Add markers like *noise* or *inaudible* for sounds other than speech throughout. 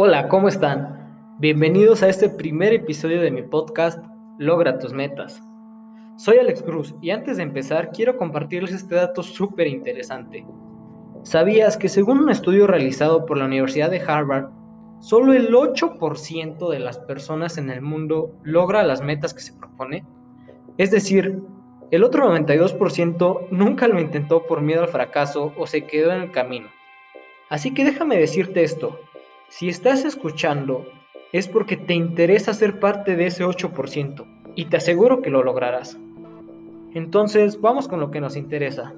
Hola, ¿cómo están? Bienvenidos a este primer episodio de mi podcast Logra tus metas. Soy Alex Cruz y antes de empezar quiero compartirles este dato súper interesante. ¿Sabías que según un estudio realizado por la Universidad de Harvard, solo el 8% de las personas en el mundo logra las metas que se propone? Es decir, el otro 92% nunca lo intentó por miedo al fracaso o se quedó en el camino. Así que déjame decirte esto, si estás escuchando es porque te interesa ser parte de ese 8% y te aseguro que lo lograrás. Entonces vamos con lo que nos interesa.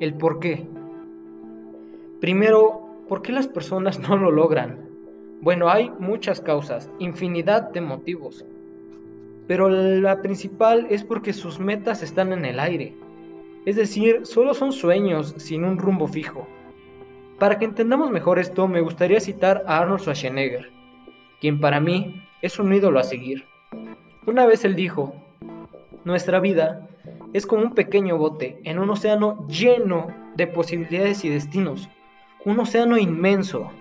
El por qué. Primero, ¿por qué las personas no lo logran? Bueno, hay muchas causas, infinidad de motivos pero la principal es porque sus metas están en el aire. Es decir, solo son sueños sin un rumbo fijo. Para que entendamos mejor esto, me gustaría citar a Arnold Schwarzenegger, quien para mí es un ídolo a seguir. Una vez él dijo, nuestra vida es como un pequeño bote en un océano lleno de posibilidades y destinos, un océano inmenso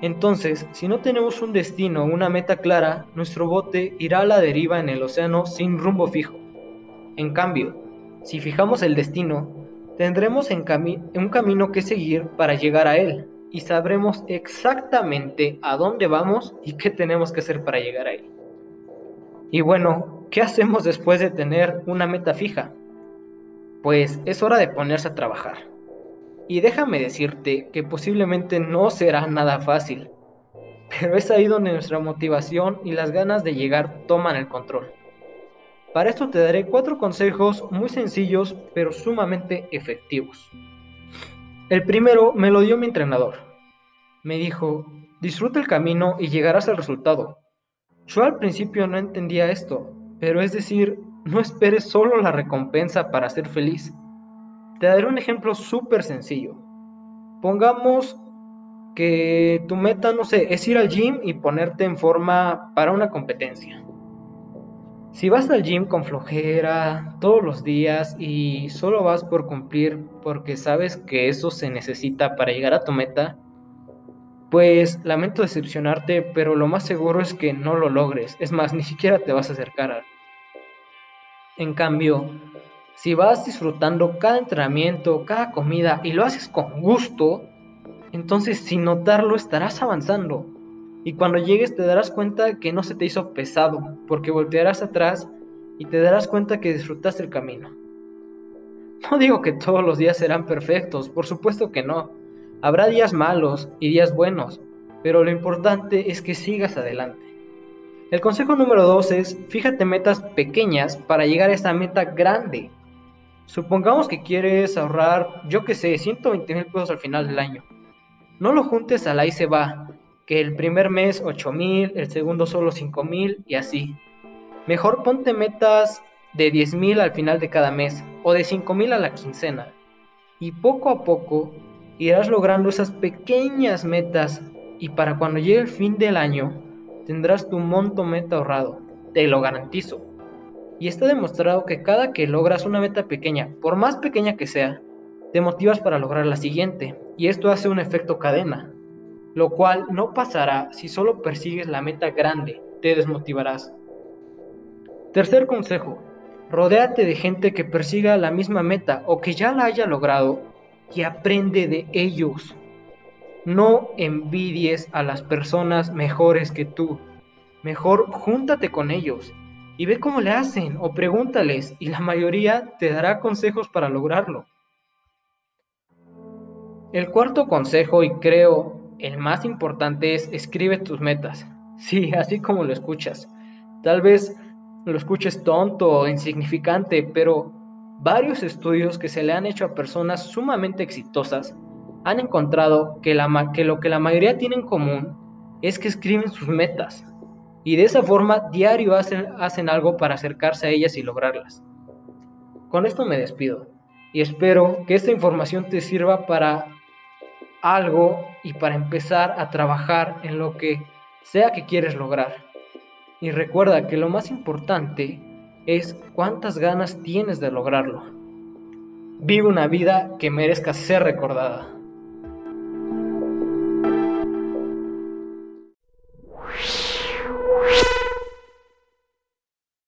entonces, si no tenemos un destino o una meta clara, nuestro bote irá a la deriva en el océano sin rumbo fijo. En cambio, si fijamos el destino, tendremos un camino que seguir para llegar a él y sabremos exactamente a dónde vamos y qué tenemos que hacer para llegar ahí. Y bueno, ¿qué hacemos después de tener una meta fija? Pues es hora de ponerse a trabajar. Y déjame decirte que posiblemente no será nada fácil, pero es ahí donde nuestra motivación y las ganas de llegar toman el control. Para esto te daré cuatro consejos muy sencillos pero sumamente efectivos. El primero me lo dio mi entrenador. Me dijo, disfruta el camino y llegarás al resultado. Yo al principio no entendía esto, pero es decir, no esperes solo la recompensa para ser feliz. Te daré un ejemplo súper sencillo. Pongamos que tu meta, no sé, es ir al gym y ponerte en forma para una competencia. Si vas al gym con flojera todos los días y solo vas por cumplir porque sabes que eso se necesita para llegar a tu meta, pues lamento decepcionarte, pero lo más seguro es que no lo logres. Es más, ni siquiera te vas a acercar. En cambio, si vas disfrutando cada entrenamiento, cada comida y lo haces con gusto, entonces sin notarlo estarás avanzando. Y cuando llegues te darás cuenta que no se te hizo pesado, porque voltearás atrás y te darás cuenta que disfrutaste el camino. No digo que todos los días serán perfectos, por supuesto que no. Habrá días malos y días buenos, pero lo importante es que sigas adelante. El consejo número dos es, fíjate metas pequeñas para llegar a esa meta grande. Supongamos que quieres ahorrar, yo que sé, 120 mil pesos al final del año. No lo juntes al ahí se va, que el primer mes 8 mil, el segundo solo 5 mil y así. Mejor ponte metas de 10 mil al final de cada mes o de 5 mil a la quincena. Y poco a poco irás logrando esas pequeñas metas y para cuando llegue el fin del año tendrás tu monto meta ahorrado. Te lo garantizo. Y está demostrado que cada que logras una meta pequeña, por más pequeña que sea, te motivas para lograr la siguiente. Y esto hace un efecto cadena, lo cual no pasará si solo persigues la meta grande, te desmotivarás. Tercer consejo, rodéate de gente que persiga la misma meta o que ya la haya logrado y aprende de ellos. No envidies a las personas mejores que tú. Mejor júntate con ellos y ve cómo le hacen o pregúntales y la mayoría te dará consejos para lograrlo. El cuarto consejo y creo el más importante es escribe tus metas. *laughs* Sí, así como lo escuchas. Tal vez lo escuches tonto o insignificante, pero varios estudios que se le han hecho a personas sumamente exitosas han encontrado que, lo que la mayoría tiene en común es que escriben sus metas y de esa forma diario hacen, hacen algo para acercarse a ellas y lograrlas. Con esto me despido y espero que esta información te sirva para algo y para empezar a trabajar en lo que sea que quieres lograr. Y recuerda que lo más importante es cuántas ganas tienes de lograrlo. Vive una vida que merezca ser recordada.